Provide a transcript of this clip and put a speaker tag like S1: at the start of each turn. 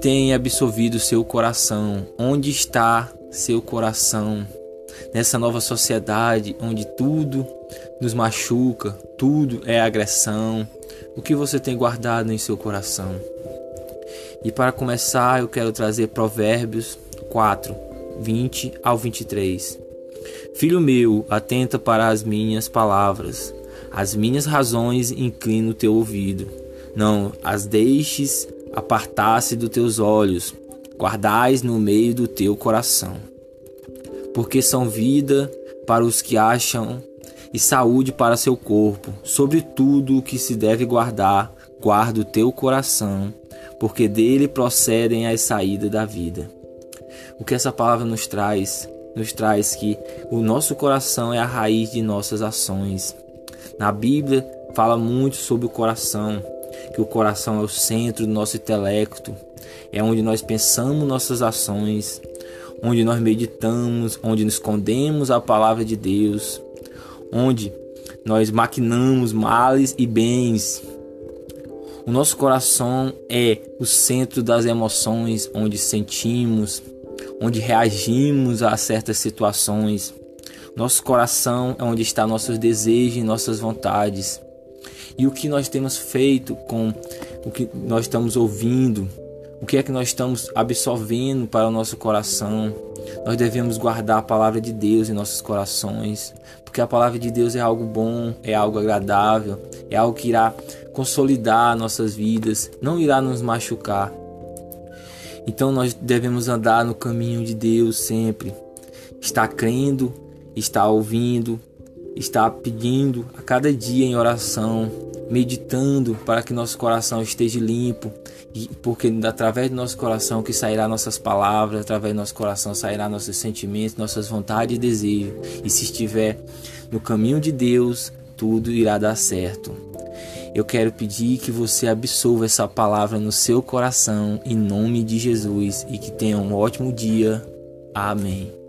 S1: tem absorvido seu coração? Onde está seu coração? Nessa nova sociedade onde tudo nos machuca, tudo é agressão. O que você tem guardado em seu coração? E para começar, eu quero trazer Provérbios 4, 20 ao 23. Filho meu, atenta para as minhas palavras, as minhas razões inclina o teu ouvido. Não as deixes apartar-se dos teus olhos, guardais no meio do teu coração. Porque são vida para os que acham e saúde para seu corpo. Sobre tudo o que se deve guardar, guarda o teu coração, porque dele procedem as saídas da vida. O que essa palavra nos traz? Nos traz que o nosso coração é a raiz de nossas ações. Na Bíblia fala muito sobre o coração, que o coração é o centro do nosso intelecto, é onde nós pensamos nossas ações, onde nós meditamos, onde nos escondemos a palavra de Deus, onde nós maquinamos males e bens. O nosso coração é o centro das emoções, onde sentimos, onde reagimos a certas situações. Nosso coração é onde está nossos desejos e nossas vontades. E o que nós temos feito com o que nós estamos ouvindo, o que é que nós estamos absorvendo para o nosso coração. Nós devemos guardar a palavra de Deus em nossos corações, porque a palavra de Deus é algo bom, é algo agradável, é algo que irá consolidar nossas vidas, não irá nos machucar. Então nós devemos andar no caminho de Deus sempre, estar crendo, estar ouvindo, estar pedindo a cada dia em oração, meditando para que nosso coração esteja limpo, porque através do nosso coração que sairá nossas palavras, através do nosso coração sairá nossos sentimentos, nossas vontades e desejos. E se estiver no caminho de Deus, tudo irá dar certo. Eu quero pedir que você absorva essa palavra no seu coração, em nome de Jesus, e que tenha um ótimo dia. Amém.